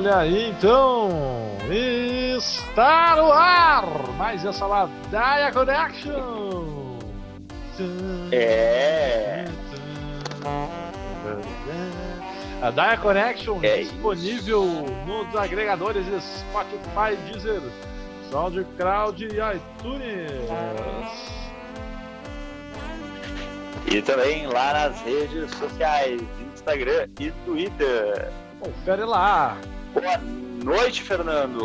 Olha aí então, está no ar mais essa Ladaia Connection. É. A Daia Connection É disponível nos agregadores Spotify, Deezer, SoundCloud e iTunes. E também lá nas redes sociais, Instagram e Twitter. Confere lá. Boa noite, Fernando.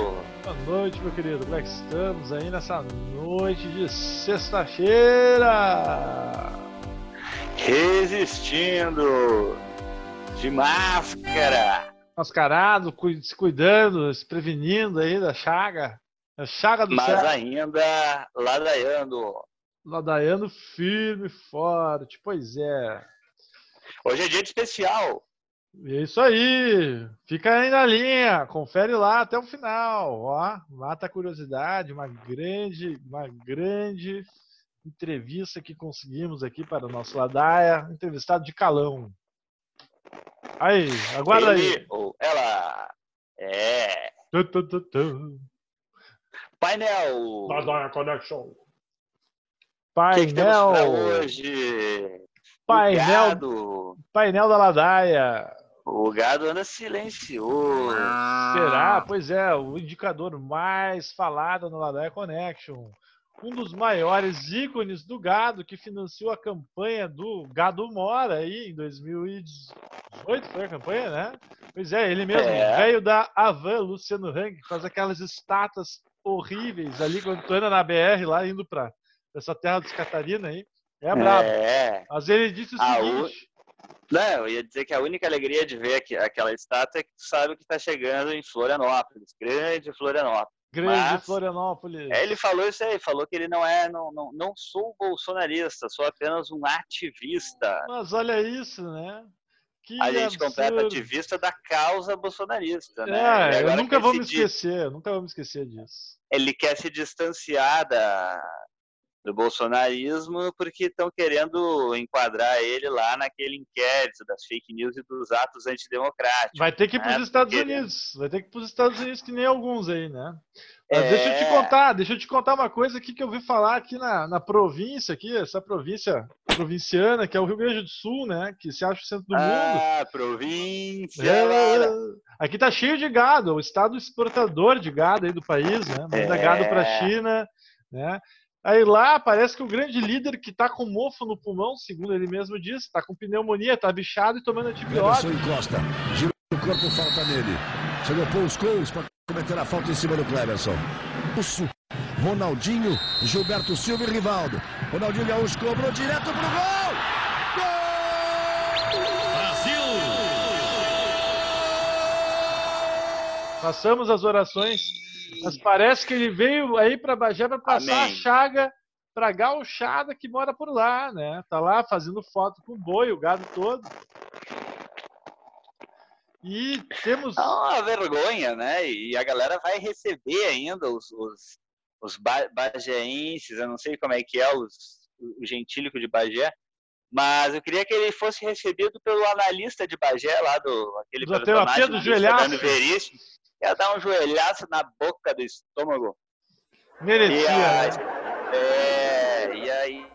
Boa noite, meu querido. Como é que estamos aí nessa noite de sexta-feira? Resistindo de máscara. Mascarado, se cuidando, se prevenindo aí da chaga. A chaga do Mas céu. ainda ladaiando. Ladaiano firme e forte. Pois é. Hoje é dia de especial. É isso aí. Fica aí na linha. Confere lá até o final. Ó, mata a curiosidade. Uma grande, uma grande entrevista que conseguimos aqui para o nosso Ladaia. Entrevistado de calão. Aí, aguarda aí. Ele ou ela. É. Tu, tu, tu, tu. Painel. Ladaia Connection. O que, que temos pra Painel. hoje? Painel, O gado. painel da Ladaia. O gado anda silencioso. Será? Pois é, o indicador mais falado no Ladaia Connection. Um dos maiores ícones do gado que financiou a campanha do Gado Mora aí em 2018, foi a campanha, né? Pois é, ele mesmo, É. veio da Avan, Luciano Hang, que faz aquelas estátuas horríveis ali quando tu anda na BR lá indo pra essa terra dos Catarina aí. É brabo. É. Mas ele disse o Ah, o- seguinte. Não, eu ia dizer que a única alegria de ver aquela estátua é que tu sabe que está chegando em Florianópolis, grande Florianópolis. Grande Mas- Florianópolis. É, ele falou isso aí, falou que ele não é, não, não, não sou bolsonarista, sou apenas um ativista. Mas olha isso, né? Que A gente completa ativista da causa bolsonarista, né? É, eu nunca vou me esquecer, nunca vou me esquecer disso. Ele quer se distanciar da, do bolsonarismo porque estão querendo enquadrar ele lá naquele inquérito das fake news e dos atos antidemocráticos. Vai ter que ir para os Estados porque- Unidos, vai ter que ir para os Estados Unidos, que nem alguns aí, né? Mas É. deixa eu te contar, deixa eu te contar uma coisa aqui que eu ouvi falar aqui na, na província, aqui, essa província provinciana, que é o Rio Grande do Sul, né? Que se acha o centro do mundo. Ah, província. É, lá, aqui tá cheio de gado, o estado exportador de gado aí do país, né? Manda É. gado para a China, né? Aí lá parece que o grande líder que tá com mofo no pulmão, segundo ele mesmo disse, tá com pneumonia, tá bichado e tomando antibiótico. Encosta. Gira o corpo, falta nele. Chegou Paul Scholes para cometer a falta em cima do Cleberson. Russo, Ronaldinho, Gilberto Silva e Rivaldo. Ronaldinho Gaúcho cobrou direto pro gol! Passamos as orações, mas parece que ele veio aí para Bagé para passar Amém. a chaga pra gauchada que mora por lá, né? Tá lá fazendo foto com o boi, o gado todo. E temos É uma vergonha, né? E a galera vai receber ainda os, os, os ba- bagéenses, eu não sei como é que é os, o gentílico de Bagé, mas eu queria que ele fosse recebido pelo analista de Bagé, lá do aquele Do personagem do joelhaço. Veríssimo, ia dar um joelhaço na boca do estômago. Merecia, a, né? é, e aí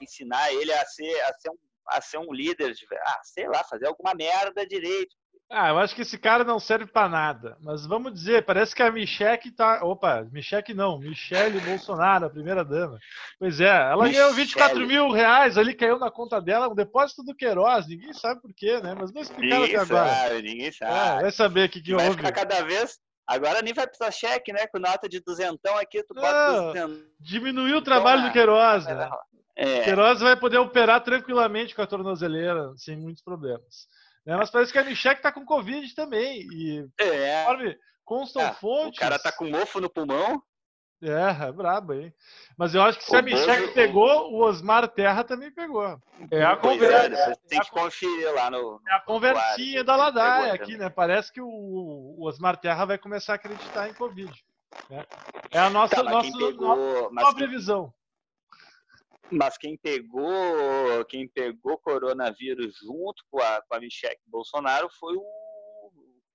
ensinar ele a ser, a ser, um, a ser um líder, de, ah, sei lá, fazer alguma merda direito. Ah, eu acho que esse cara não serve pra nada. Mas vamos dizer, parece que a Michelle tá. Opa, Michelle não, Michele Bolsonaro, a primeira dama. Pois é, ela ganhou Michele. 24 mil reais ali, caiu na conta dela, um depósito do Queiroz. Ninguém sabe por quê, né? Mas não explicaram Ninguém até agora. sabe, ninguém É, sabe. vai saber o que, que vai houve. ficar cada vez. Agora nem vai precisar cheque, né? Com nota de duzentão aqui, tu bota duzentão. Diminuiu o trabalho do Queiroz, né? É, Queiroz vai poder operar tranquilamente com a tornozeleira, sem muitos problemas. Né? Mas parece que a Michelle tá com Covid também. E é. conforme constam Ah, fontes. O cara tá com mofo no pulmão. É, é brabo aí. Mas eu acho que se O a Michelle Bozo- pegou, o Osmar Terra também pegou. É a é, conversa. depois tem que conferir lá no. É a conversinha da Ladaia aqui, né? Parece que o, o Osmar Terra vai começar a acreditar em Covid. né? É a nossa, Tá, nossa, nossa, pegou, nova quem previsão. Mas quem pegou, quem pegou coronavírus junto com a, com a Michelle Bolsonaro foi o,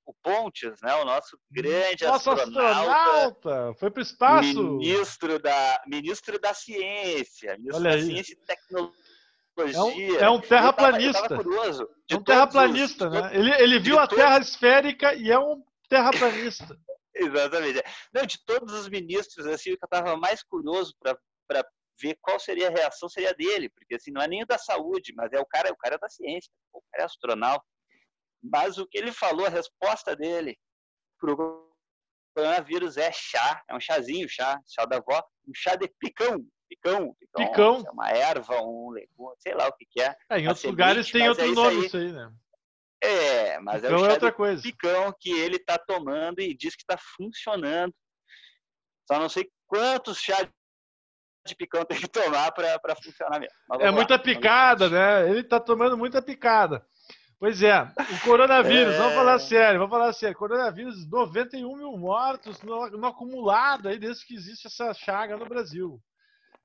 o Pontes, né, o nosso grande Nosso astronauta, astronauta! Foi pro espaço! ministro da, ministro da ciência, ministro Olha da aí. ciência e tecnologia. É um, é um Eu tava- terraplanista. Eu tava curioso. É um os- terraplanista, de né? Ele, ele viu a todos- Terra esférica e é um terraplanista. Exatamente. Não, de todos os ministros, assim, o que eu estava mais curioso para ver qual seria a reação seria dele, porque assim, não é nem o da saúde, mas é o cara, o cara da ciência, o cara é astronauta. Mas o que ele falou, a resposta dele pro coronavírus é chá, é um chazinho, chá, chá da avó, um chá de picão, picão, Picão. é uma erva, um legume, sei lá o que que é. É, em outros semente, lugares tem outro é isso nome aí. isso aí, né? É, mas é Então o é chá outra de coisa. picão que ele está tomando e diz que está funcionando. Só não sei quantos chá de picão tem que tomar para funcionar mesmo. É muita lá. picada, né? Ele tá tomando muita picada. Pois é, o coronavírus, É. vamos falar sério, vamos falar sério. Coronavírus, 91 mil mortos no, no acumulado aí desde que existe essa chaga no Brasil.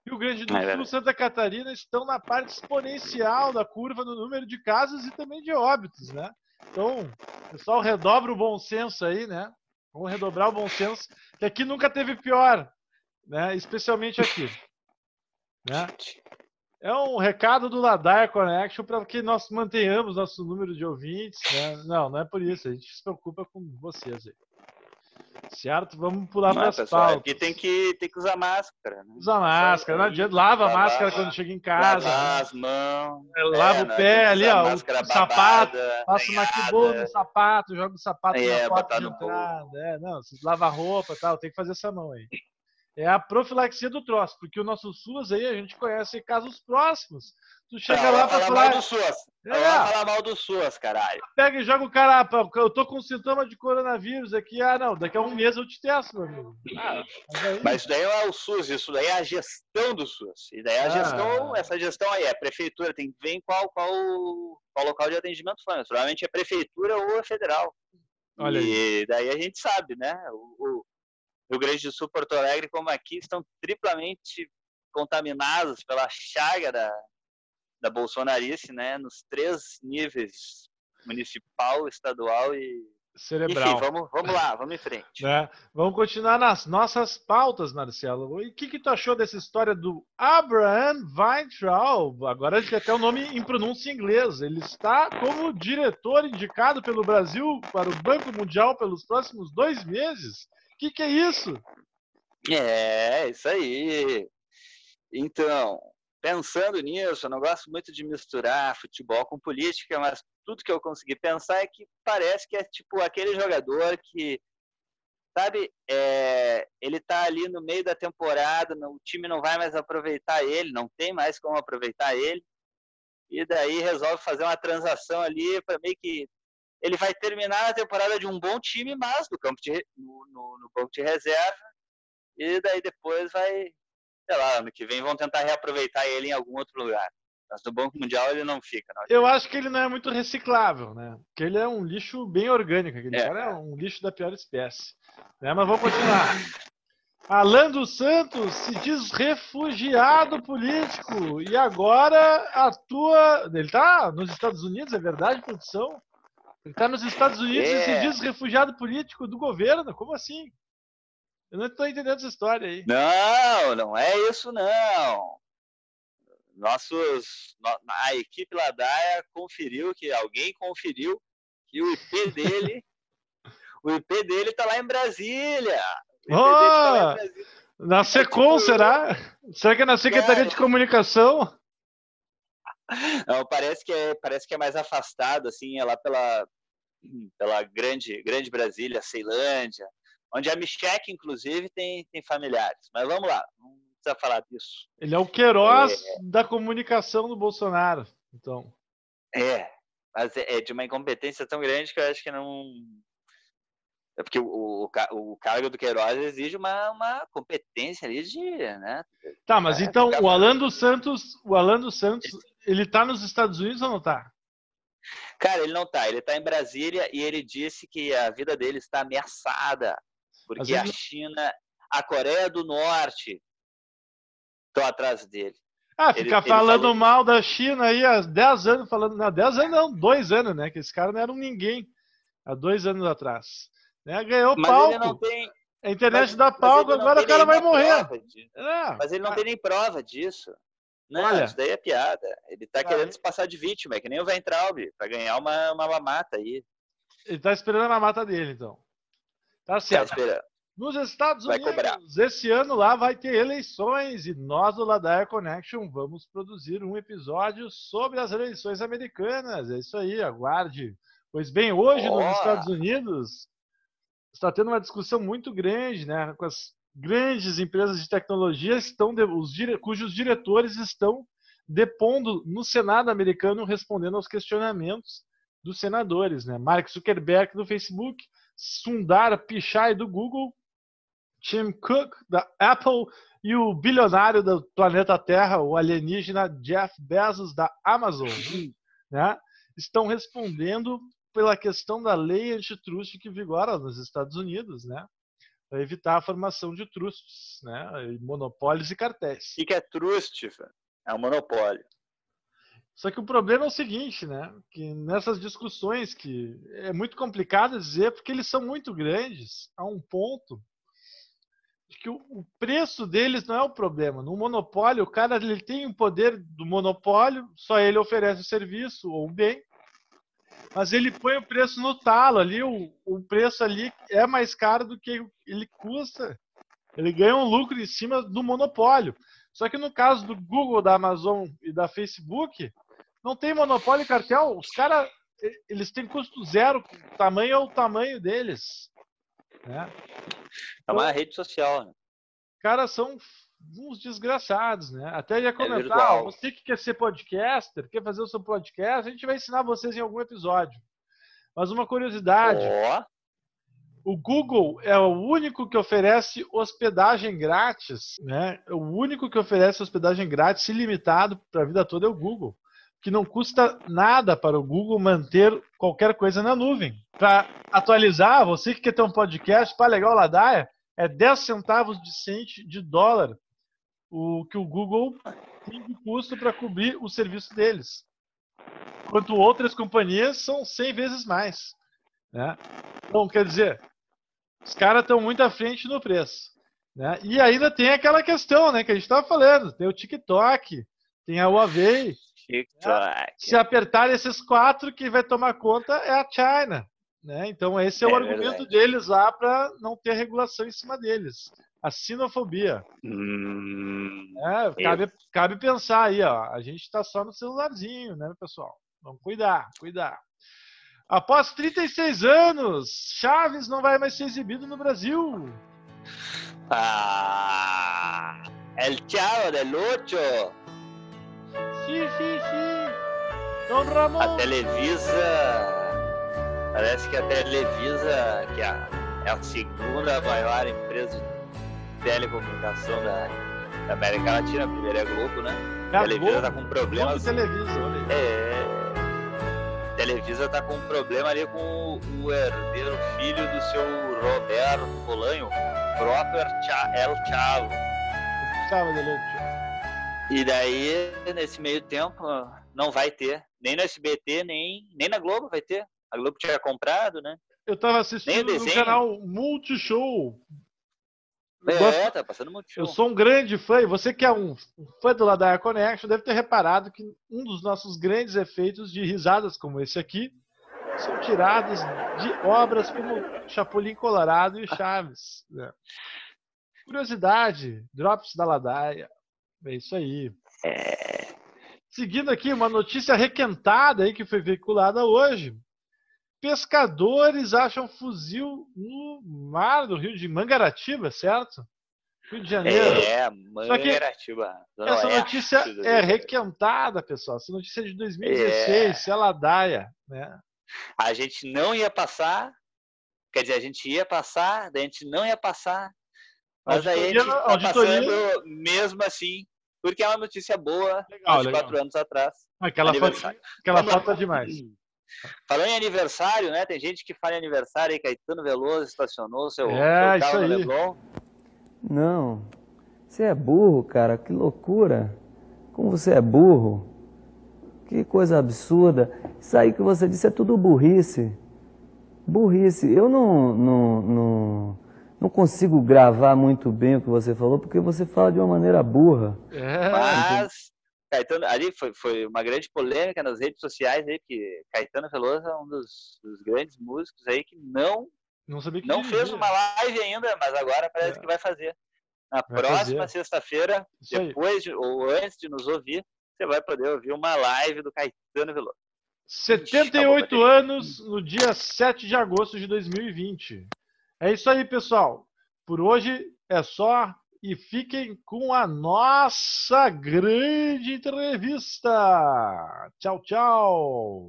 Rio Grande do É Sul. Santa Catarina estão na parte exponencial da curva no número de casos e também de óbitos, né? Então, pessoal, redobra o bom senso aí, né? Vamos redobrar o bom senso, que aqui nunca teve pior, né? Especialmente aqui. Né? É um recado do Ladaia Connection para que nós mantenhamos nosso número de ouvintes. Né? Não, não é por isso. A gente se preocupa com vocês aí. Certo? Vamos pular Não, para as pessoal, pautas. aqui tem que, tem que usar máscara. Né? Usa máscara, não adianta. Lava a máscara quando chega em casa. Lavar né? as mãos. Lava é, o pé ali, ó. O, sapato. Passa uma boa no sapato, joga o sapato É, na porta de entrada. É, não, lava a roupa e tal, tem que fazer essa mão aí. É a profilaxia do troço, porque o nosso SUS aí a gente conhece casos próximos. Tu chega Não, lá vai pra falar mal do SUS. É. Vai falar mal do SUS, caralho. pega e joga o cara, pá, eu tô com sintoma de coronavírus aqui. Ah, não, daqui a um mês eu te testo, meu amigo. Ah, mas aí, Mas isso daí não é o SUS, isso daí é a gestão do SUS. E daí a Ah. gestão, essa gestão aí é prefeitura, tem que ver em qual, qual, qual local de atendimento foi. Mas provavelmente é prefeitura ou federal. Olha e daí a gente sabe, né? O, o Rio Grande do Sul, Porto Alegre, como aqui, estão triplamente contaminados pela chaga da, da bolsonarice, né? Nos três níveis, municipal, estadual e... cerebral. Enfim, vamos, vamos lá, vamos em frente. né? Vamos continuar nas nossas pautas, Marcelo. E o que, que tu achou dessa história do Abraham Weintraub? Agora tem até o nome em pronúncia em inglês. Ele está como diretor indicado pelo Brasil para o Banco Mundial pelos próximos dois meses. Que, que é isso? É, isso aí. Então, pensando nisso, eu não gosto muito de misturar futebol com política, mas tudo que eu consegui pensar é que parece que é tipo aquele jogador que, sabe, é, ele tá ali no meio da temporada, o time não vai mais aproveitar ele, não tem mais como aproveitar ele, e daí resolve fazer uma transação ali para meio que ele vai terminar a temporada de um bom time, mas no campo de, no, no, no banco de reserva, e daí depois vai, sei lá, ano que vem vão tentar reaproveitar ele em algum outro lugar. Mas no Banco Mundial ele não fica. Não. Eu acho que ele não é muito reciclável, né? Porque ele é um lixo bem orgânico. Aquele É. cara é um lixo da pior espécie. Né? Mas vamos continuar. Alan dos Santos se diz refugiado político e agora atua. Ele está nos Estados Unidos, é verdade, produção? Ele está nos Estados Unidos e se É. diz refugiado político do governo? Como assim? Eu não estou entendendo essa história aí. Não, não é isso não. Nossos, no- a equipe Ladaia conferiu que alguém conferiu que o IP dele, o IP dele tá lá em Brasília. O IP dele tá lá em Oh! Brasília. Na SECOM, tipo- será? Será que é na Secretaria Cara. de Comunicação? Não, parece que é, parece que é mais afastado, assim, é lá pela, pela grande, grande Brasília, Ceilândia, onde a Michek, inclusive, tem, tem familiares. Mas vamos lá, não precisa falar disso. Ele é o Queiroz da comunicação do Bolsonaro. Então, É, mas é é de uma incompetência tão grande que eu acho que não. É porque o, o, o cargo do Queiroz exige uma, uma competência ali de. Né? tá, mas É, então o Alan dos Santos, o Alan dos Santos, ele tá nos Estados Unidos ou não tá? Cara, ele não tá, ele tá em Brasília e ele disse que a vida dele está ameaçada, porque a China, a Coreia do Norte estão atrás dele. Ah, Ele- ficar ele falando falou- mal da China aí há 10 anos, falando, não, 10 anos não, 2 anos, né? Que esse cara não era um ninguém. há dois anos atrás. Né? Ganhou Mas palco. ele não tem. A internet mas- dá palco, agora o cara vai morrer. É, Mas ele não tem nem prova disso. Não, Olha. isso daí é piada. Ele tá Ah, querendo se passar de vítima, é que nem o Weintraub, pra ganhar uma, uma mamata aí. Ele tá esperando a mata dele, então. Tá Tá certo. esperando. Nos Estados Vai Unidos, cobrar. esse ano lá vai ter eleições e nós do Ladaia Connection vamos produzir um episódio sobre as eleições americanas. É isso aí, aguarde. Pois bem, hoje nos Ó. Estados Unidos está tendo uma discussão muito grande, né, com as grandes empresas de tecnologia estão de- os cujos diretores estão depondo no Senado americano respondendo aos questionamentos dos senadores, né? Mark Zuckerberg do Facebook, Sundar Pichai do Google, Tim Cook da Apple e o bilionário do planeta Terra, o alienígena Jeff Bezos da Amazon, né? Estão respondendo pela questão da lei antitrust que vigora nos Estados Unidos, né? Para evitar a formação de trusts, né? E monopólios e cartéis. O que é trust? velho? É um monopólio. Só que o problema é o seguinte, né? Que nessas discussões que é muito complicado dizer porque eles são muito grandes a um ponto de que o, o preço deles não é o problema. No monopólio, o cara ele tem o poder do monopólio, só ele oferece o serviço ou o bem, mas ele põe o preço no talo ali, o, o preço ali é mais caro do que ele custa. Ele ganha um lucro em cima do monopólio. Só que no caso do Google, da Amazon e da Facebook, não tem monopólio e cartel. Os caras, eles têm custo zero. O tamanho é o tamanho deles. Né? É uma rede social, né? Os caras são uns desgraçados, né? Até ia comentar, virtual. ó, você que quer ser podcaster, quer fazer o seu podcast, a gente vai ensinar vocês em algum episódio. Mas uma curiosidade, Ó, o Google é o único que oferece hospedagem grátis, né? O único que oferece hospedagem grátis ilimitado para a vida toda é o Google, que não custa nada para o Google manter qualquer coisa na nuvem. Para atualizar, você que quer ter um podcast para legal Ladaia, é 10 centavos de cento de dólar o que o Google tem de custo para cobrir o serviço deles. Enquanto outras companhias são 100 vezes mais. Né? Então, quer dizer, os caras estão muito à frente no preço. Né? E ainda tem aquela questão né, que a gente estava falando: tem o TikTok, tem a Huawei. TikTok. Se apertar esses quatro, quem vai tomar conta é a China. Né? Então, esse é, o É argumento verdade. deles lá para não ter regulação em cima deles. A sinofobia. Hum, É, cabe, cabe pensar aí, ó. A gente está só no celularzinho, né, pessoal? Vamos cuidar, cuidar. Após 36 anos, Chaves não vai mais ser exibido no Brasil. Ah, El Chavo del Ocho. Sim, sim, sim. Dom Ramon. A Televisa. Parece que a Televisa, que é a, é a segunda maior empresa de telecomunicação da, da América Latina, a primeira é a Globo, né? É A Televisa Globo, tá com problemas. Globo Televisa, olha aí. É. Televisa tá com um problema ali com o, o herdeiro filho do seu Roberto Bolanho, próprio El Chavo. Sábado, Leite. E daí, nesse meio tempo, não vai ter. Nem no SBT, nem, nem na Globo vai ter. A Globo tinha comprado, né? Eu tava assistindo no canal Multishow. Eu É, gosto- tá passando muito show. Eu sou um grande fã, e você que é um fã do Ladaia Connection deve ter reparado que um dos nossos grandes efeitos de risadas como esse aqui são tirados de obras como Chapolin Colorado e Chaves. né? Curiosidade, Drops da Ladaia. É isso aí. É, Seguindo aqui, uma notícia requentada aí que foi veiculada hoje. Pescadores acham fuzil no mar do Rio de Mangaratiba, certo? Rio de Janeiro. é Mangaratiba. Essa notícia é requentada, pessoal. Essa notícia é de 2016, ela daia, né? A gente não ia passar, quer dizer, a gente ia passar, daí a gente não ia passar, mas aí a gente tá auditoria- passando mesmo assim, porque é uma notícia boa, Legal, de legal. quatro anos atrás. Aquela foto, aquela foto é demais. Falando em aniversário, né? Tem gente que fala em aniversário aí, Caetano Veloso estacionou seu, É, seu carro isso no. Leblon. Não. Você é burro, cara. Que loucura. Como você é burro. Que coisa absurda. Isso aí que você disse é tudo burrice. Burrice. Eu não, não, não, não consigo gravar muito bem o que você falou, porque você fala de uma maneira burra. É, Mas, Caetano, ali foi, foi uma grande polêmica nas redes sociais aí, porque Caetano Veloso é um dos, dos grandes músicos aí que não, não, não fez uma live ainda, mas agora parece é. que vai fazer. Na vai próxima sexta-feira, depois de, ou antes de nos ouvir, você vai poder ouvir uma live do Caetano Veloso. 78 anos no dia 7 de agosto de 2020. É isso aí, pessoal. Por hoje é só e fiquem com a nossa grande entrevista. Tchau, tchau.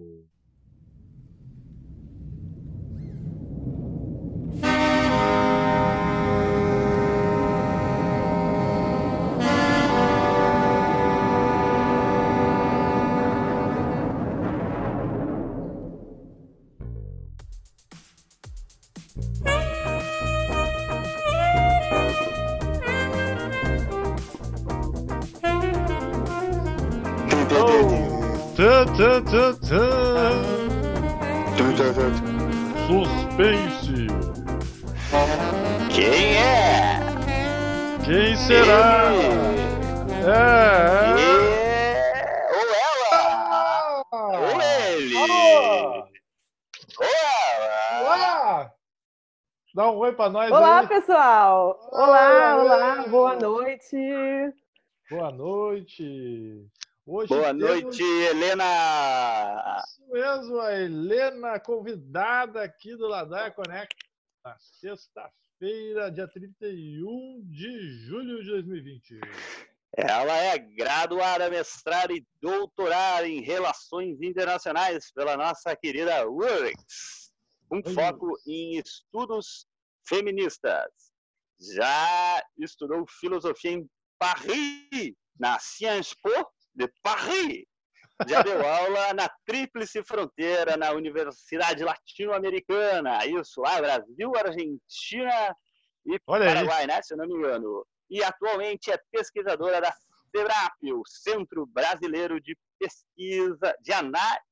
Suspense. Quem é? Quem será? Ele. É. é. Ou ela. Ou ele. Ou ela. Olá. Dá um oi pra nós Olá, aí. pessoal. Olá, olá. Boa noite. Boa noite. Hoje Boa temos... noite, Helena! Isso mesmo, a Helena convidada aqui do Connect na sexta-feira, dia 31 de julho de 2020. Ela é graduada, mestrada e doutorada em Relações Internacionais pela nossa querida URGS, um Oi. foco em estudos feministas. Já estudou filosofia em Paris, na Sciences Po, de Paris. Já deu aula na Tríplice Fronteira, na Universidade Latino-Americana. Isso lá, Brasil, Argentina e Olha Paraguai, aí. né? Se eu não me engano. E atualmente é pesquisadora da CEBRAP, o Centro Brasileiro de Pesquisa, de.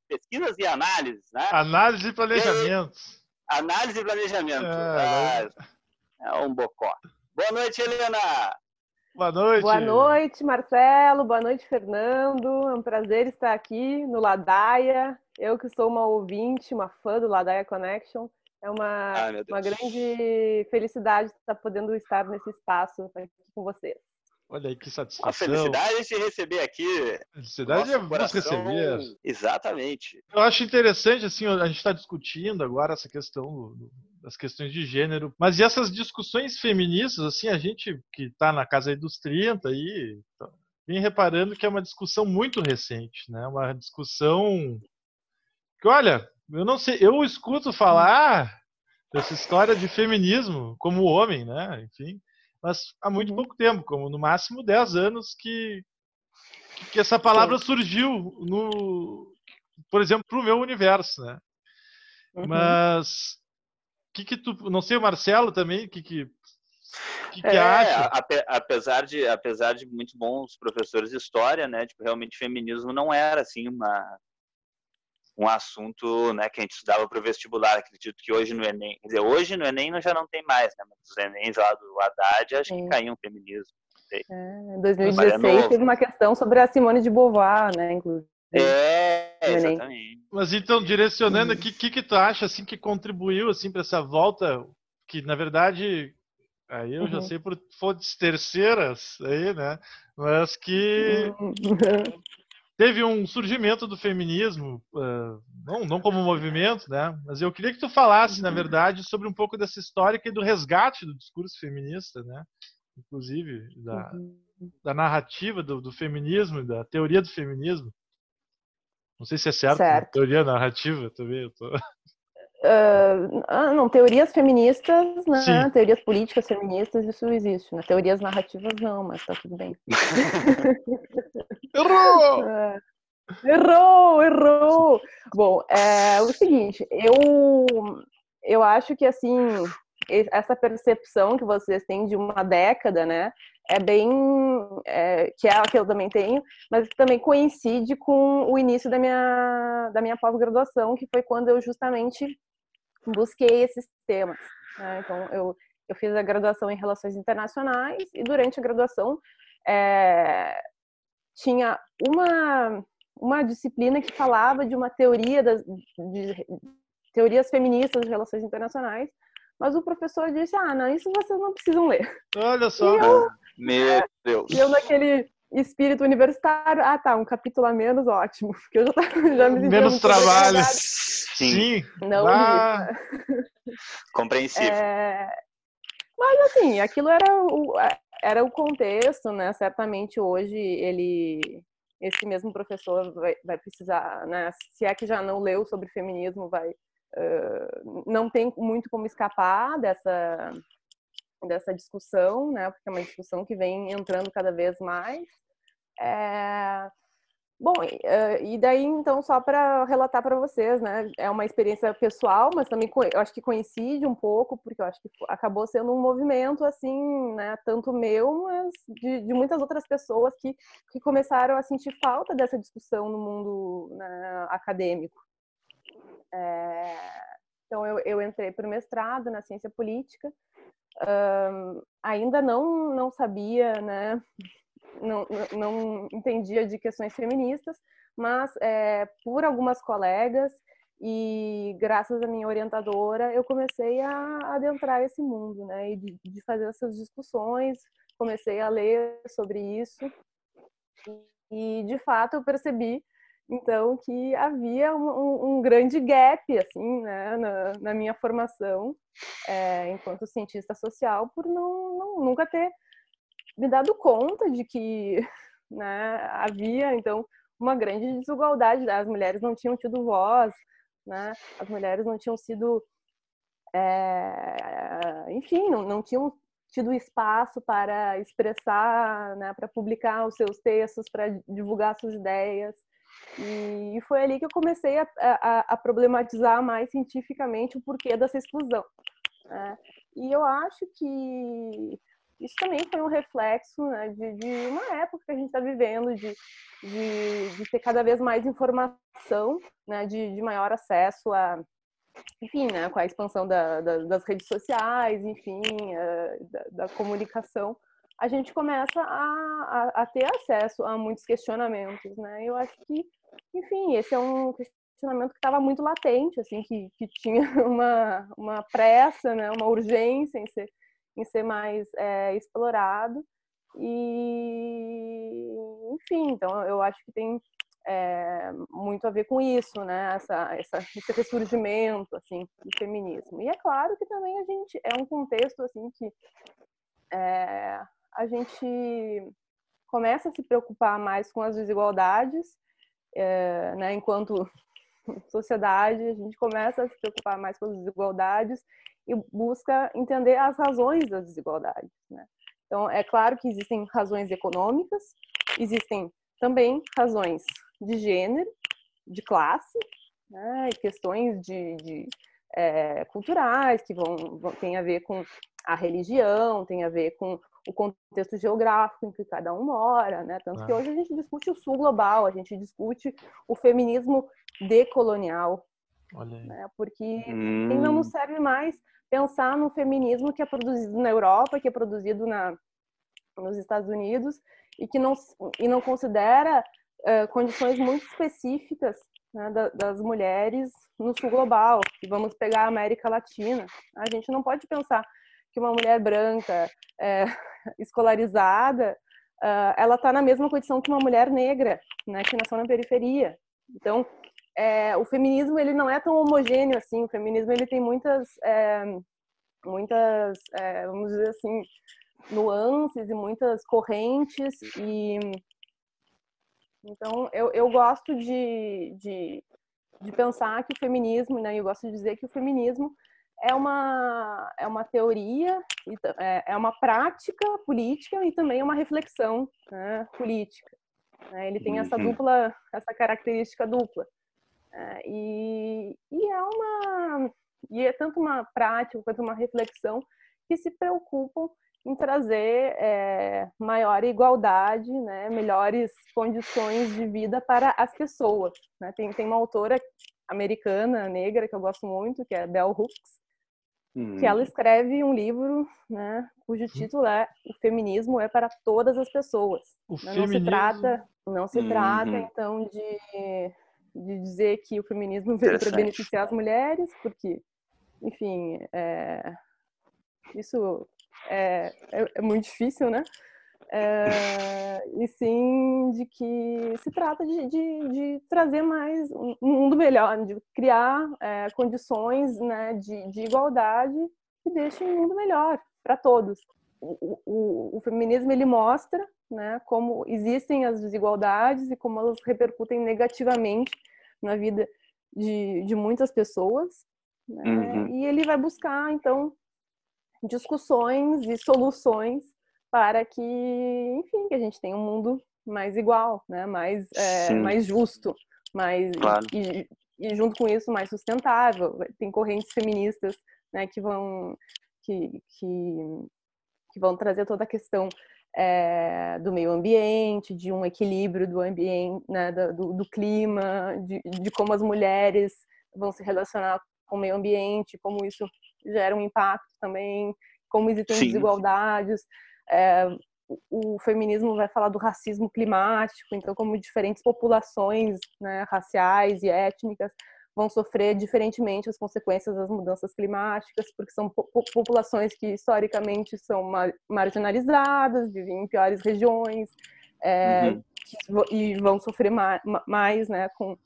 Pesquisas e Análises, né? Análise e Planejamento. E... Análise e Planejamento. É, ah, é um bocó. Boa noite, Helena. Boa noite. Boa noite, Marcelo. Boa noite, Fernando. É um prazer estar aqui no Ladaia. Eu que sou uma ouvinte, uma fã do Ladaia Connection. É uma, Ai, uma grande felicidade estar podendo estar nesse espaço aqui com vocês. Olha aí que satisfação. A felicidade de receber aqui. A felicidade é vos receber. Exatamente. Eu acho interessante, assim, a gente está discutindo agora essa questão das questões de gênero. Mas e essas discussões feministas, assim, a gente que está na casa dos 30 aí, tá, vem reparando que é uma discussão muito recente, né? Uma discussão que, olha, eu não sei, eu escuto falar dessa história de feminismo como homem, né? Enfim, mas há muito uhum. pouco tempo, como no máximo 10 anos que que essa palavra surgiu no, por exemplo, para o meu universo, né? Uhum. Mas que que tu, não sei o Marcelo também, que que que, que é, acha? apesar de apesar de muito bons professores de história, né, tipo, realmente feminismo não era assim uma um assunto, né, que a gente estudava para o vestibular, acredito que hoje no Enem, quer dizer, hoje no Enem já não tem mais, né, mas os Enems lá do Haddad acho Sim. que caiu o feminismo. É, em 2016 teve uma questão sobre a Simone de Beauvoir, né, inclusive. É, exatamente. Mas então, direcionando aqui, o que, que tu acha assim, que contribuiu assim, para essa volta, que na verdade, aí eu uhum. já sei por fontes terceiras, aí, né? mas que uhum. teve um surgimento do feminismo, uh, não, não como movimento, né? mas eu queria que tu falasse, na uhum. verdade, sobre um pouco dessa história e do resgate do discurso feminista, né? inclusive da, uhum. da narrativa do, do feminismo, da teoria do feminismo. Não sei se é certo, certo. teoria narrativa também. Tô... Uh, não, teorias feministas, né? Sim. Teorias políticas feministas, isso existe. Né? Teorias narrativas não, mas tá tudo bem. errou! Uh, errou, errou! Bom, é o seguinte, eu, eu acho que assim, essa percepção que vocês têm de uma década, né? É bem é, que é a que eu também tenho, mas também coincide com o início da minha da minha pós-graduação, que foi quando eu justamente busquei esses temas. Né? Então, eu, eu fiz a graduação em Relações Internacionais e durante a graduação é, tinha uma, uma disciplina que falava de uma teoria das, de, teorias feministas de relações internacionais, mas o professor disse: Ah, não, isso vocês não precisam ler. Olha só. Eu, Meu Deus. E eu naquele espírito universitário, ah tá, um capítulo a menos, ótimo, porque eu já, já me Menos trabalho. Sim. Não ah. Compreensível. É... Mas assim, aquilo era o, era o contexto, né? Certamente hoje ele, esse mesmo professor vai, vai precisar, né? Se é que já não leu sobre feminismo, vai uh, não tem muito como escapar dessa dessa discussão, né? Porque é uma discussão que vem entrando cada vez mais. É... Bom, e daí então só para relatar para vocês, né? É uma experiência pessoal, mas também eu acho que coincide um pouco, porque eu acho que acabou sendo um movimento assim, né? Tanto meu, mas de, de muitas outras pessoas que, que começaram a sentir falta dessa discussão no mundo né, acadêmico. É... Então eu, eu entrei para o mestrado na ciência política Uh, ainda não, não sabia, né, não, não entendia de questões feministas, mas é, por algumas colegas e graças à minha orientadora eu comecei a adentrar esse mundo, né, e de, de fazer essas discussões, comecei a ler sobre isso. E de fato eu percebi então que havia um, um grande gap assim né, na, na minha formação é, enquanto cientista social por não, não, nunca ter me dado conta de que né, havia então uma grande desigualdade as mulheres não tinham tido voz né, as mulheres não tinham sido é, enfim não, não tinham tido espaço para expressar, né, para publicar os seus textos, para divulgar suas ideias. E foi ali que eu comecei a, a, a problematizar mais cientificamente o porquê dessa exclusão. Né? E eu acho que isso também foi um reflexo né, de, de, uma época que a gente está vivendo, de, de, de, ter cada vez mais informação, né, de, de maior acesso a, enfim, né, com a expansão da, da, das redes sociais, enfim, uh, da, da, comunicação a gente começa a, a, a, ter acesso a muitos questionamentos, né? Eu acho que, enfim, esse é um questionamento que estava muito latente, assim, que, que tinha uma, uma pressa, né? Uma urgência em ser, em ser mais é, explorado. E, enfim, então eu acho que tem é, muito a ver com isso, né? Essa, essa, esse ressurgimento, assim, do feminismo. E é claro que também a gente é um contexto, assim, que é, a gente começa a se preocupar mais com as desigualdades, é, né, enquanto sociedade, a gente começa a se preocupar mais com as desigualdades e busca entender as razões das desigualdades. Né? Então, é claro que existem razões econômicas, existem também razões de gênero, de classe, né, questões de, de é, culturais que vão, vão tem a ver com a religião, tem a ver com o contexto geográfico em que cada um mora, né? Tanto ah. que hoje a gente discute o sul global, a gente discute o feminismo decolonial, né? Porque hum. não nos serve mais pensar no feminismo que é produzido na Europa, que é produzido na, nos Estados Unidos e que não e não considera uh, condições muito específicas né, da, das mulheres no sul global. E vamos pegar a América Latina. A gente não pode pensar que uma mulher branca é, escolarizada, uh, ela está na mesma condição que uma mulher negra, né, que nasceu na periferia. Então, é, o feminismo ele não é tão homogêneo assim. O feminismo ele tem muitas, é, muitas, é, vamos dizer assim, nuances e muitas correntes e então eu, eu gosto de, de, de pensar que o feminismo, né, eu gosto de dizer que o feminismo é uma, é uma teoria, é, é uma prática política e também uma reflexão né, política. Né? Ele tem essa uhum. dupla, essa característica dupla. É, e, e é uma e é tanto uma prática quanto uma reflexão que se preocupam em trazer é, maior igualdade, né, melhores condições de vida para as pessoas. Né? Tem, tem uma autora americana negra que eu gosto muito, que é Bell Hooks, Hum. que ela escreve um livro, né, cujo Uhum. título é O feminismo é para todas as pessoas. O né? Não se feminismo. trata, não se trata Uhum. então de, de dizer que o feminismo veio para beneficiar as mulheres, porque, enfim, é, isso é, é, é muito difícil, né? É, e sim de que se trata de, de, de trazer mais um mundo melhor, de criar é, condições né, de, de igualdade que deixem um mundo melhor para todos. O, o, o feminismo ele mostra né, como existem as desigualdades e como elas repercutem negativamente na vida de, de muitas pessoas. Né? Uhum. E ele vai buscar, então, discussões e soluções para que, enfim, que a gente tenha um mundo mais igual, né? mais, é, mais justo, mais Claro. e, e junto com isso mais sustentável. Tem correntes feministas né, que vão que, que, que vão trazer toda a questão é, do meio ambiente, de um equilíbrio do ambiente, né, do, do clima, de, de como as mulheres vão se relacionar com o meio ambiente, como isso gera um impacto também, como existem Sim. desigualdades. É, o, feminismo vai falar do racismo climático, então como diferentes populações né, raciais e étnicas vão sofrer diferentemente as consequências das mudanças climáticas, porque são po- po- populações que historicamente são ma- marginalizadas, vivem em piores regiões, é, Uhum. e vão sofrer ma- ma- mais, né, com,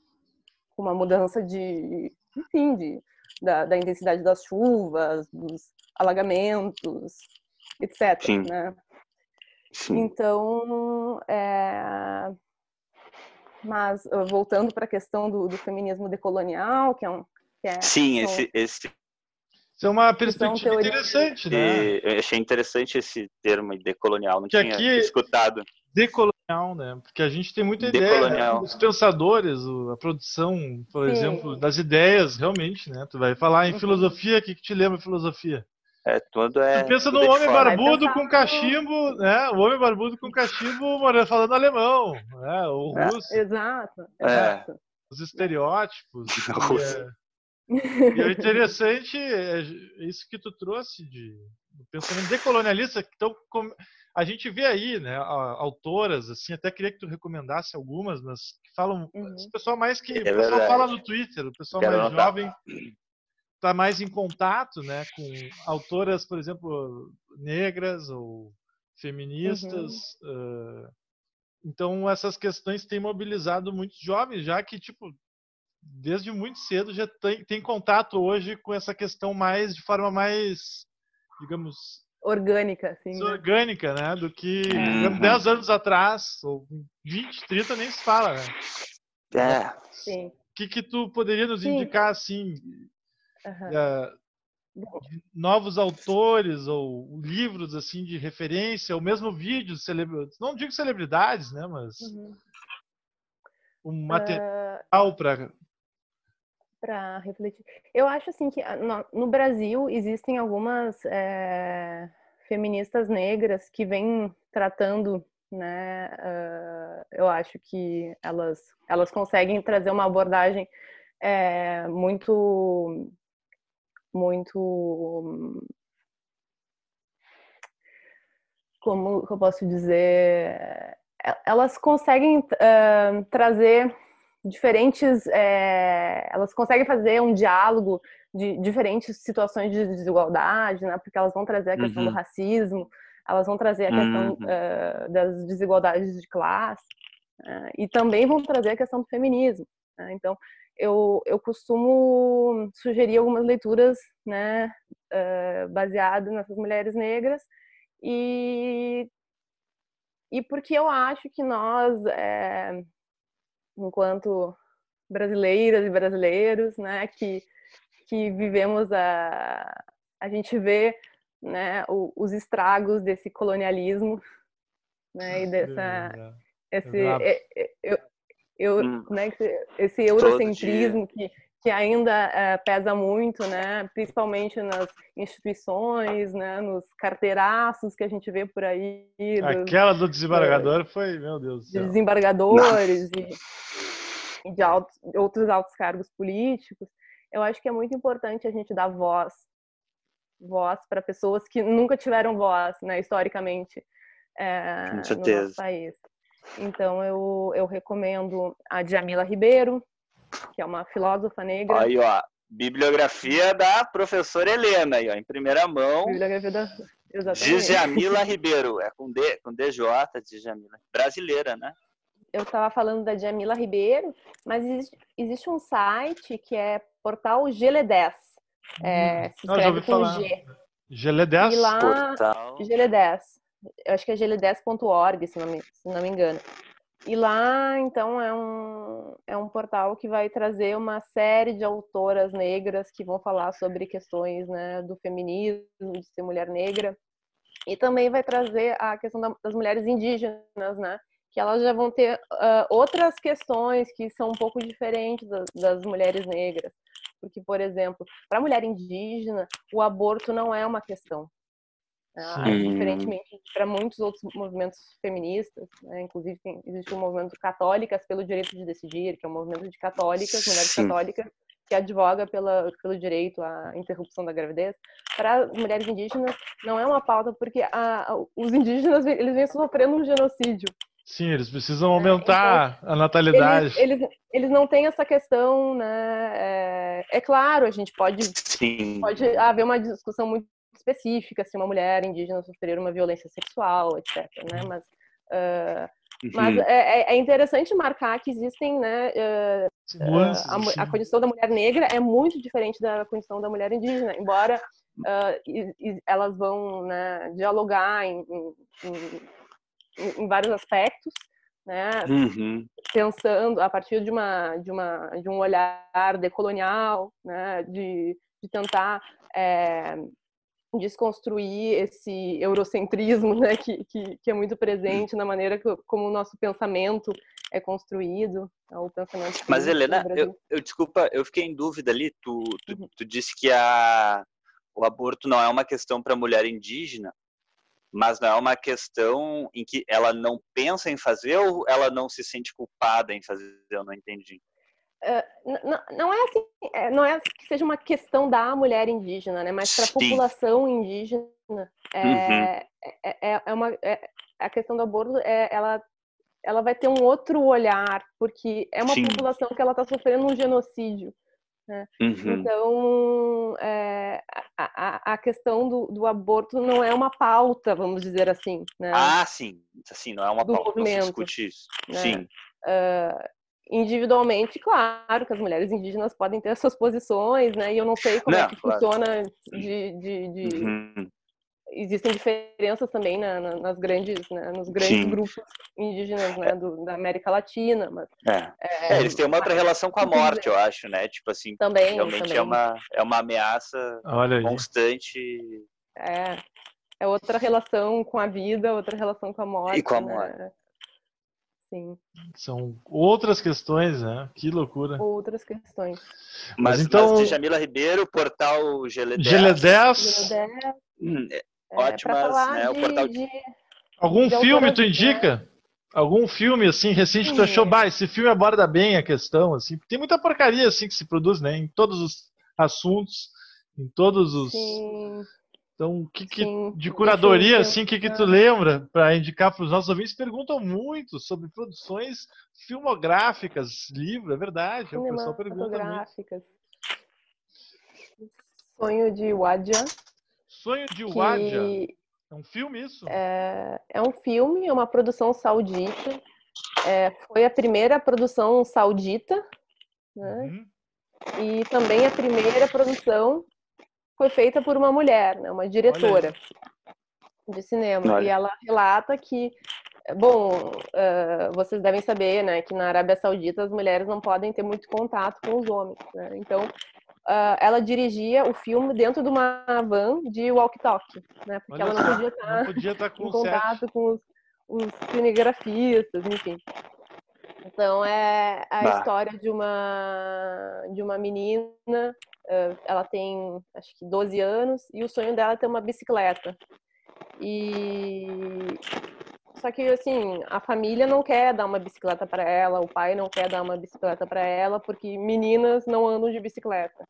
com uma mudança de, enfim, de, da, da intensidade das chuvas, dos alagamentos, etc. Sim. Né? Sim. Então, é... mas voltando para a questão do, do feminismo decolonial, que é um que é, Sim, são- esse, esse Isso é uma perspectiva teorias- interessante, né? e- eu achei interessante esse termo decolonial, não Que tinha aqui- escutado. Decolonial, né? Porque a gente tem muita ideia. Né? Os pensadores, a produção, por Sim. exemplo, das ideias, realmente, né? Tu vai falar em Uhum. filosofia, o que, que te lembra filosofia? É, tudo é. tu pensa tudo no é de homem fora. barbudo pensar com cachimbo, né? O homem barbudo com cachimbo morando- falando alemão, né? O É. russo, Exato, É. exato. os estereótipos. e, Russo. é, e o interessante é isso que tu trouxe de do pensamento decolonialista. Então, a gente vê aí, né, autoras, assim, até queria que tu recomendasse algumas, mas que falam, Uhum. esse pessoal mais que, É o pessoal verdade. fala no Twitter, o pessoal Quero mais anotar. jovem está mais em contato, né, com autoras, por exemplo, negras ou feministas. Uhum. ah, então, essas questões têm mobilizado muitos jovens, já que, tipo, desde muito cedo já tem, tem contato hoje com essa questão mais, de forma mais, digamos, Orgânica, assim. né? orgânica, né? Do que Uhum. digamos, 10 anos atrás, ou 20, 30 nem se fala, né? É, Sim. O que, que tu poderia nos Sim. indicar, assim, ah, de novos autores ou livros, assim, de referência, ou mesmo vídeos, celebra... não digo celebridades, né? Mas uhum. um material Ah, para para refletir. Eu acho assim que ah, no, Brasil existem algumas eh, feministas negras que vêm tratando, né? ah, eu acho que elas elas conseguem trazer uma abordagem eh, muito muito como eu posso dizer E- elas conseguem ah, trazer diferentes eh, elas conseguem fazer um diálogo de diferentes situações de desigualdade né porque elas vão trazer a questão do Uhum. racismo elas vão trazer a questão Uhum. eh, das desigualdades de classe eh, e também vão trazer a questão do feminismo né? então eu, eu costumo sugerir algumas leituras né eh, baseadas nessas mulheres negras e e porque eu acho que nós, é, enquanto brasileiras e brasileiros, né, que, que vivemos a. A gente vê né, o- os estragos desse colonialismo né, e dessa. Esse, eu, eu, Hum. né, esse- eurocentrismo que, que ainda é, pesa muito, né, principalmente nas instituições, né, nos carteiraços que a gente vê por aí, dos, Aquela do desembargador foi, meu Deus do de céu. desembargadores e, e de altos, outros altos cargos políticos, eu acho que é muito importante a gente dar voz, voz para pessoas que nunca tiveram voz, né, historicamente, é, no nosso país. Então eu, eu recomendo a Djamila Ribeiro, que é uma filósofa negra. Aí, ó, bibliografia da professora Helena, aí, ó, em primeira mão. Bibliografia da... Exatamente. Djamila Ribeiro, é com, D, com DJ, Djamila. Brasileira, né? Eu estava falando da Djamila Ribeiro, mas existe, existe, um site que é portal GL10. É, hum. se escreve com falar. G. GL10? E lá, portal. GL10. Eu acho que é gl10.org, se, não me, se não me engano. E lá, então, é um, é um portal que vai trazer uma série de autoras negras que vão falar sobre questões né, do feminismo, de ser mulher negra. E também vai trazer a questão das mulheres indígenas, né? Que elas já vão ter uh, outras questões que são um pouco diferentes das, das mulheres negras. Porque, por exemplo, para a mulher indígena, o aborto não é uma questão. Ah, diferentemente para muitos outros movimentos feministas, né? inclusive tem, existe um movimento Católicas pelo Direito de Decidir, que é um movimento de católicas, mulheres Sim. católicas, que advoga pela, pelo direito à interrupção da gravidez. Para mulheres indígenas, não é uma pauta, porque a, os indígenas eles vêm sofrendo um genocídio. Sim, eles precisam aumentar então, a natalidade. Eles, eles, eles, não têm essa questão, né? É, é claro, a gente pode, Sim. pode haver uma discussão muito específica se uma mulher indígena sofrer uma violência sexual, etc. Né? Uhum. Mas, uh, uhum. mas é, é, é, interessante marcar que existem, né, uh, a, a, condição da mulher negra é muito diferente da condição da mulher indígena, embora e, e elas vão né, dialogar em, em, em, vários aspectos, né, uhum. pensando a partir de uma de uma de um olhar decolonial, né, de, de tentar é, desconstruir esse eurocentrismo né, que, que, que, é muito presente na maneira que, como o nosso pensamento é construído, né, o pensamento. Mas Helena, eu, eu, desculpa, eu fiquei em dúvida ali. Tu, tu, uhum. tu disse que a, o aborto não é uma questão para a mulher indígena, mas não é uma questão em que ela não pensa em fazer ou ela não se sente culpada em fazer. Eu não entendi. Não, é assim, é, não é que seja uma questão da mulher indígena, né? Mas para a população indígena é, uhum. é, é, é, uma é, a questão do aborto é, ela ela vai ter um outro olhar porque é uma Sim. população que ela está sofrendo um genocídio. Né? Uhum. Então é, a, a, questão do, do, aborto não é uma pauta, vamos dizer assim. Né? Ah, sim, sim, não é uma pauta, movimento, não se discute isso. Né? Sim. Uh, individualmente, claro que as mulheres indígenas podem ter as suas posições, né? E eu não sei como é não, é que claro. funciona de, de, de... Uhum. existem diferenças também na, na, nas grandes, né? nos grandes Sim. grupos indígenas, né? Do, da América Latina, mas é. É, é, eles têm uma outra relação com a morte, eu acho, né? Tipo assim, também, realmente é também. é uma é uma ameaça constante. É, é outra relação com a vida, outra relação com a morte. E com a morte. Né? Sim. São outras questões, né? Que loucura. Outras questões. Mas, mas então. Mas Jamila Ribeiro, portal GL10. GL10. Hum, é, é, ótimas, né? De, o portal de... Algum de filme tu indica? Algum filme, assim, recente que tu achou, bah, esse filme aborda bem a questão, assim. Tem muita porcaria, assim, que se produz, né? Em todos os assuntos, em todos os... Sim. Então, que, que Sim, de curadoria, assim, o que, que tu lembra para indicar para os nossos ouvintes? Perguntam muito sobre produções filmográficas, livro, é verdade. É o pessoal pergunta muito. Sonho de Wadja. Sonho de Wadja. É um filme isso? É, é um filme, é uma produção saudita. É, foi a primeira produção saudita, né? Uhum. E também a primeira produção foi feita por uma mulher, né, uma diretora de cinema. Olha. E ela relata que, bom, uh, vocês devem saber, né, que na Arábia Saudita as mulheres não podem ter muito contato com os homens. Né? Então, uh, ela dirigia o filme dentro de uma van de walkie-talkie, né, porque Olha ela não podia estar, não podia estar com em contato com os, os cinegrafistas, enfim. Então é a bah. história de uma de uma menina ela tem acho que 12 anos e o sonho dela é ter uma bicicleta. E só que assim, a família não quer dar uma bicicleta para ela, o pai não quer dar uma bicicleta para ela, porque meninas não andam de bicicleta.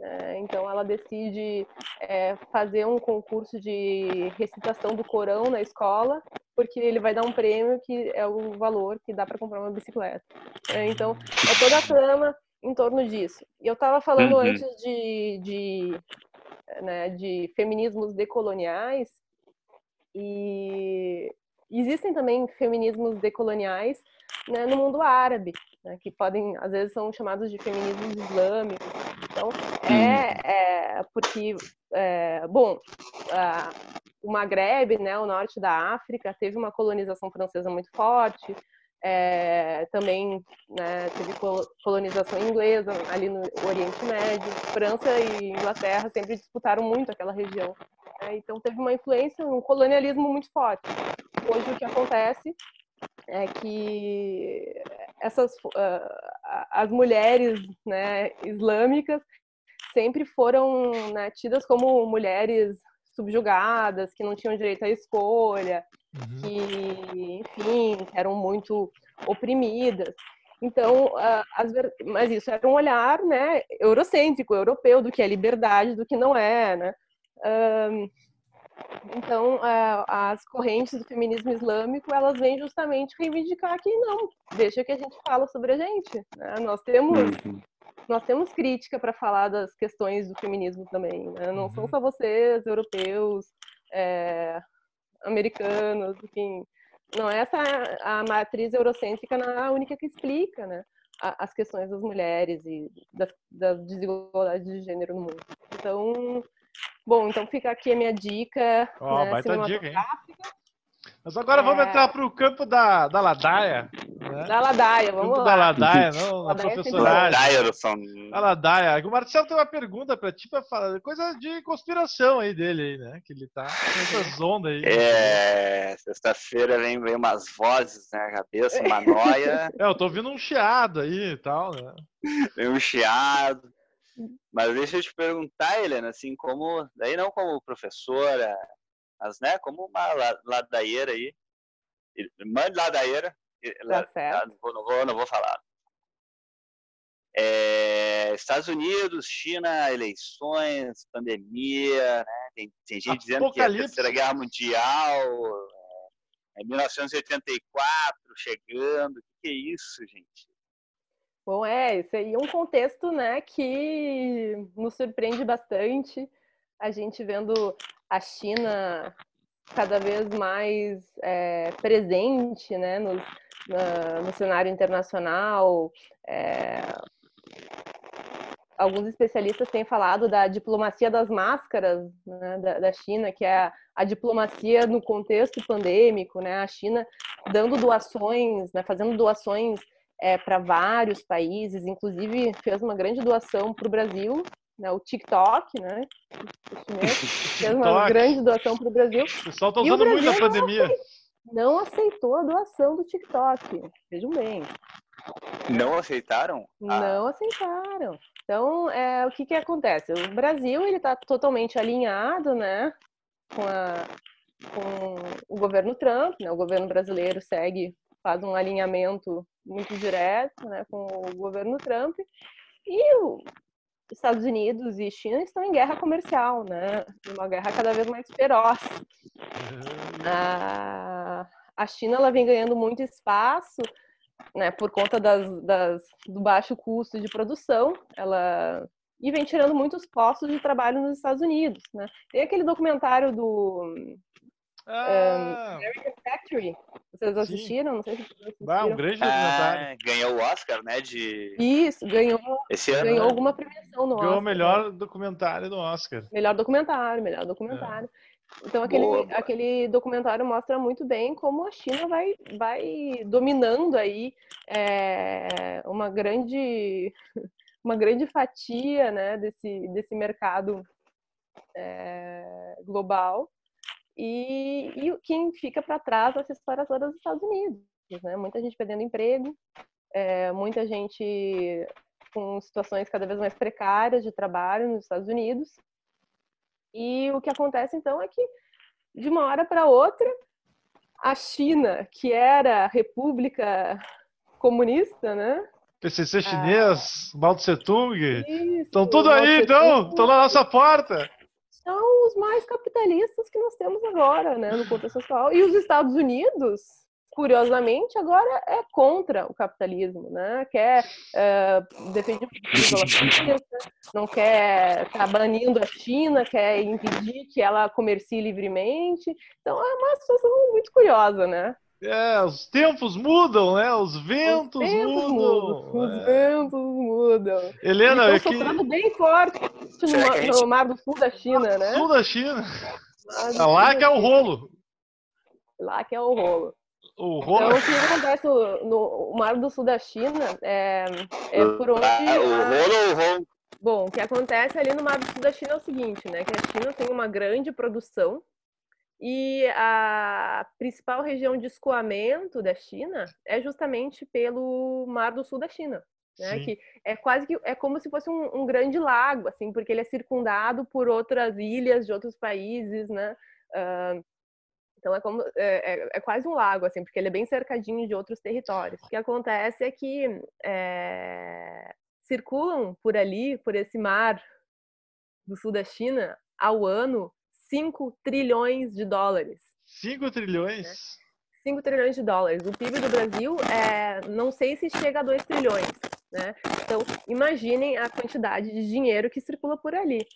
É, então ela decide é, fazer um concurso de recitação do Corão na escola, porque ele vai dar um prêmio que é o valor que dá para comprar uma bicicleta. Então é toda a trama em torno disso. E eu estava falando uhum. antes de, de, né, de feminismos decoloniais, e existem também feminismos decoloniais né, no mundo árabe, né, que podem, às vezes, são chamados de feminismos islâmicos. Então, é, é porque, é, bom, a, o Maghreb, né, o norte da África, teve uma colonização francesa muito forte, é, também né, teve colonização inglesa ali no Oriente Médio. França e Inglaterra sempre disputaram muito aquela região. Né, então teve uma influência, um colonialismo muito forte. Hoje o que acontece é que essas uh, as mulheres né, islâmicas sempre foram né, tidas como mulheres subjugadas, que não tinham direito à escolha, uhum. que, enfim, eram muito oprimidas. Então, as, mas isso era um olhar né, eurocêntrico, europeu, do que é liberdade, do que não é, né? Então, as correntes do feminismo islâmico, elas vêm justamente reivindicar que não, deixa que a gente fala sobre a gente. Né? Nós temos uhum. Nós temos crítica para falar das questões do feminismo também. Né? Não uhum. são só vocês, europeus, é, americanos, enfim. Não é essa a matriz eurocêntrica não é a única que explica, né? as questões das mulheres e das, das desigualdades de gênero no mundo. Então, Bom, então fica aqui a minha dica. Ó, oh, baita dica, hein? Mas agora é... vamos entrar para o campo da, da ladaia. Né? Da ladaia, vamos campo lá. Da ladaia, não, na professoragem. Da ladaia. O Marcelo tem uma pergunta para ti, para falar coisa de conspiração aí dele, aí, né? Que ele tá com essas ondas aí. É, sexta-feira vem, vem umas vozes na cabeça, uma noia. É, eu tô ouvindo um chiado aí e tal, né? Vem um chiado. Mas deixa eu te perguntar, Helena, assim, como, daí não como professora, mas, né, como uma ladaieira aí, mãe de ladaieira, tá certo. Não, vou, não, vou, não vou falar. É, Estados Unidos, China, eleições, pandemia, né? tem, tem gente dizendo que é a Terceira Guerra Mundial, é, é 1984 chegando, o que é isso, gente? Bom, é, isso aí é um contexto, né, que nos surpreende bastante. A gente vendo a China cada vez mais é, presente, né, no, na, no cenário internacional. É, alguns especialistas têm falado da diplomacia das máscaras né, da, da, China, que é a, a, diplomacia no contexto pandêmico, né, a China dando doações, né, fazendo doações é, para vários países, inclusive fez uma grande doação para o Brasil, né, o TikTok, né? fez uma grande doação para o Brasil. O pessoal está usando muito a pandemia. Não aceitou a doação do TikTok. Vejam bem. Não aceitaram? Ah. Não aceitaram. Então, é, o que, que acontece? O Brasil ele está totalmente alinhado, né, com, a, com o governo Trump. Né? O governo brasileiro segue faz um alinhamento muito direto né, com o governo Trump. E os Estados Unidos e China estão em guerra comercial, né? Uma guerra cada vez mais feroz. A, a China ela vem ganhando muito espaço né, por conta das, das, do baixo custo de produção. Ela e vem tirando muitos postos de trabalho nos Estados Unidos, né? Tem aquele documentário do ah. Um, American Factory. Vocês assistiram? Sim. Não sei se vocês assistiram. Ah, um grande documentário. Ah, ganhou o Oscar, né? De... Isso, ganhou, Esse ano, ganhou né? alguma premiação no ganhou Oscar. Ganhou o melhor documentário do Oscar. Melhor documentário, melhor documentário. É. Então aquele, boa. aquele documentário mostra muito bem como a China vai, vai dominando aí é, uma grande uma grande fatia né, desse, desse mercado é, global e, e quem fica para trás dessa história toda dos Estados Unidos. Né? Muita gente perdendo emprego, é, muita gente com situações cada vez mais precárias de trabalho nos Estados Unidos. E o que acontece então é que, de uma hora para outra, a China, que era república comunista, né? PCC chinês, Mao Tse Tung. Estão tudo aí, então. Estão na nossa porta. São os mais capitalistas que nós temos agora, né, no contexto atual. E os Estados Unidos, curiosamente, agora é contra o capitalismo, né? Quer é, defender não quer estar banindo a China, quer impedir que ela comercie livremente. Então é uma situação muito curiosa, né? É, os tempos mudam, né? Os ventos os mudam. mudam, Os É. ventos mudam. Helena, Eles é estão que soprando bem forte no, que no Mar do Sul da China, né? sul da China. É lá que é o rolo. Lá que é o rolo. O rolo. Então, o que acontece no, no Mar do Sul da China é, é por onde. Ah, o rolo ou o rolo? Bom, o que acontece ali no Mar do Sul da China é o seguinte, né? Que a China tem uma grande produção e a principal região de escoamento da China é justamente pelo Mar do Sul da China. Né, que é quase que é como se fosse um, um grande lago, assim, porque ele é circundado por outras ilhas de outros países, né? Ah, então é como é, é- é quase um lago, assim, porque ele é bem cercadinho de outros territórios. O que acontece é que é, circulam por ali, por esse mar do sul da China, ao ano 5 trilhões de dólares. 5 trilhões. 5 trilhões de dólares. O PIB do Brasil é, não sei se chega a 2 trilhões, né? Então, imaginem a quantidade de dinheiro que circula por ali.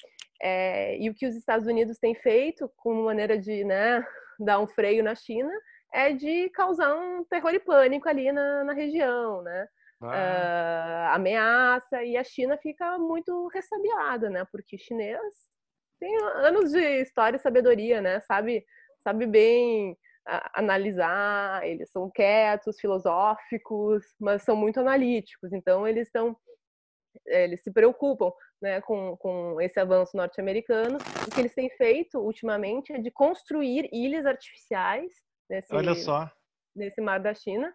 É, e o que os Estados Unidos têm feito, como maneira de né, dar um freio na China, é de causar um terror e pânico ali na, na região, né? Ah, ah, ameaça e a China fica muito ressabiada, né? Porque chinês tem anos de história e sabedoria, né? Sabe, sabe bem ah, analisar, eles são quietos, filosóficos, mas são muito analíticos. Então eles estão eles se preocupam né, com, com esse avanço norte-americano. O que eles têm feito ultimamente é de construir ilhas artificiais nesse, olha só. nesse mar da China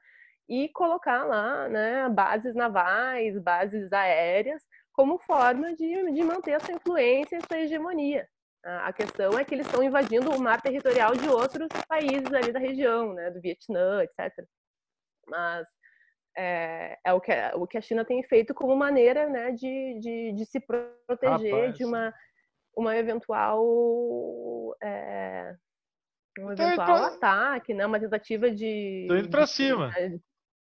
e colocar lá né, bases navais, bases aéreas, como forma de, de manter essa influência, essa hegemonia. A a questão é que eles estão invadindo o mar territorial de outros países ali da região, né, do Vietnã, etc. Mas é, é o, que, a- o que a China tem feito como maneira né, de, de, de se proteger Rapaz. de uma, uma eventual é, um Então, eventual ataque, né? Uma tentativa de Tô indo de- cima. né,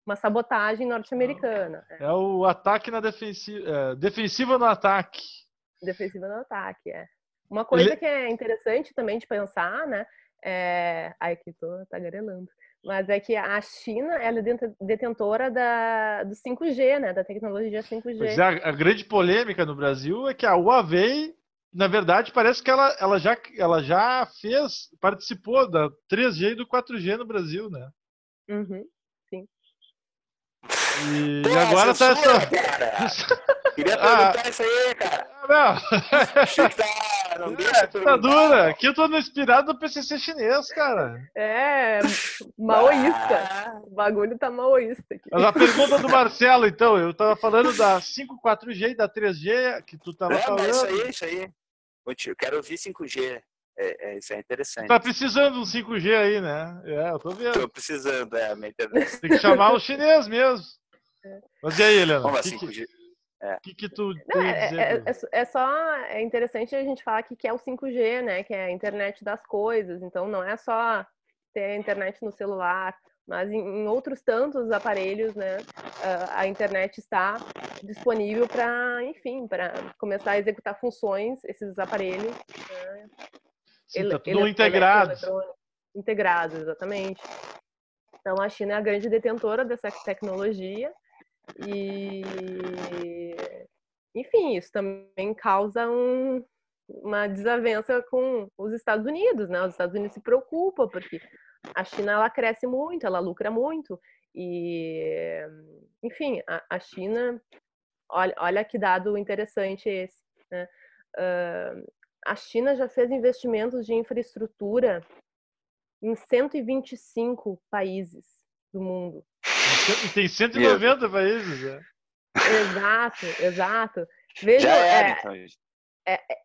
uma sabotagem norte-americana, né, É o ataque na defensiva. É, defensiva no ataque. defensiva no ataque, é. Uma coisa Ele- que é interessante também de pensar, né? É... Ai, que tô tagarelando. Mas é que a China ela é detentora da, do 5G, né? Da tecnologia 5G. Pois é, a, a grande polêmica no Brasil é que a Huawei, na verdade, parece que ela, ela, já, ela já fez, participou da 3G e do 4G no Brasil, né? Uhum. E, Pô, agora tá cara. Queria Ah. perguntar isso aí, cara. Ah, não. Não deixa É, tá dura. Aqui eu tô no inspirado do PCC chinês, cara. É, maoísta. Ah, O bagulho tá maoísta aqui. Mas a pergunta do Marcelo, então, eu tava falando da 5, 4G e da 3G, que tu tava é, falando. isso aí, isso aí. Eu quero ouvir 5G. É, é, isso é interessante. Tá precisando de um 5G aí, né? É, eu tô vendo. Tô precisando, é, minha internet. Tem que chamar o chinês mesmo. Mas e aí, Helena? Vamos O lá, que, que, 5G. que que tu Não, tem a é, dizer? é- é- é só é interessante a gente falar que que é o 5G, né? Que é a internet das coisas. Então não é só ter a internet no celular, mas em, em outros tantos aparelhos, né? ah, A internet está disponível para, enfim, para começar a executar funções esses aparelhos. né, Sim, ele- tá tudo ele- integrado. Integrados, exatamente. Então a China é a grande detentora dessa tecnologia e, enfim, isso também causa um- uma desavença com os Estados Unidos, né? Os Estados Unidos se preocupam porque a China ela cresce muito, ela lucra muito e, enfim, a, a China, olha, olha que dado interessante esse, né? Ah, a China já fez investimentos de infraestrutura em 125 países do mundo. E tem 190 países, né? Exato, exato. Vejam, Já era, é, então.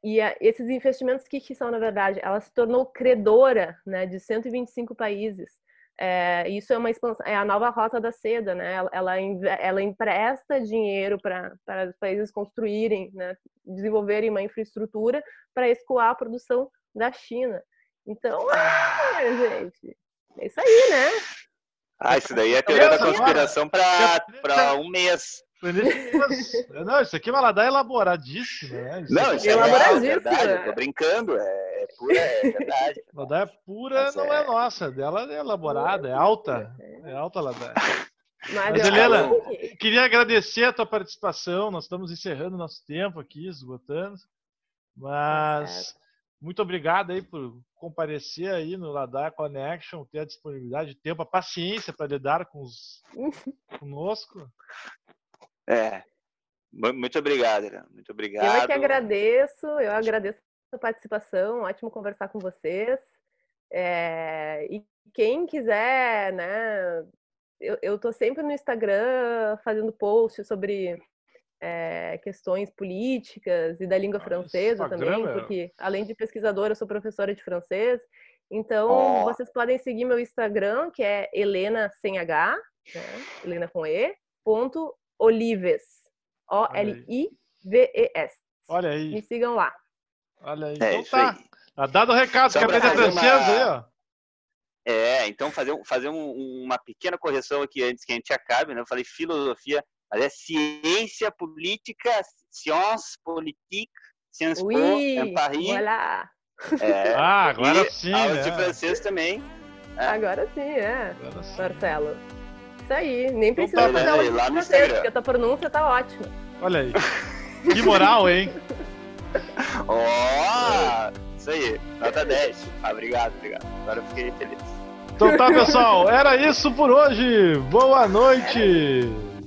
e a- esses investimentos, o que, que são, na verdade? Ela se tornou credora né, de 125 países. é, isso é uma expansão, é a nova rota da seda, né? Ela, ela, ela empresta dinheiro para os países construírem, né? desenvolverem uma infraestrutura para escoar a produção da China. Então, é, gente, é isso aí, né? Ah, isso daí é teoria da conspiração para um mês. Não, isso aqui é uma ladaia elaboradíssima, né? Isso não, isso é, é verdade, eu tô brincando, é, é pura, é verdade. Ladaia pura Mas não é... é... nossa, dela é elaborada, é alta, é alta ladaia. Mas, Mas Helena, queria agradecer a tua participação, nós estamos encerrando nosso tempo aqui, esgotando, mas muito obrigado aí por comparecer aí no Ladar Connection, ter a disponibilidade de tempo, a paciência para lidar com os conosco. É. Muito obrigado, Irã. Muito obrigado. Eu é que agradeço, eu agradeço a participação, ótimo conversar com vocês. É, e quem quiser, né? Eu, estou sempre no Instagram fazendo posts sobre é, questões políticas e da língua ah, francesa também, porque além de pesquisadora, eu sou professora de francês. Então, oh. vocês podem seguir meu Instagram, que é Helena sem H, né? Helena com E, ponto Olives. O-L-I-V-E-S. Olha aí. Me sigam lá. Olha aí. É, então tá. Tá dado o recado, Só quer aprender francês uma... aí, ó. É, então fazer, fazer um, uma pequena correção aqui antes que a gente acabe, né? Eu falei filosofia, mas é ciência política, science politique, Sciences oui, em Paris. Voilà. É, ah, agora sim. Aula de francês também. É. Agora sim, é. Agora sim. Marcelo. Isso aí, nem precisa então, fazer aula de francês, porque a tua pronúncia tá ótima. Olha aí. Que moral, hein? Ó, oh, isso aí, nota 10. Ah, obrigado, obrigado. Agora eu fiquei feliz. Então tá, pessoal, era isso por hoje. Boa noite.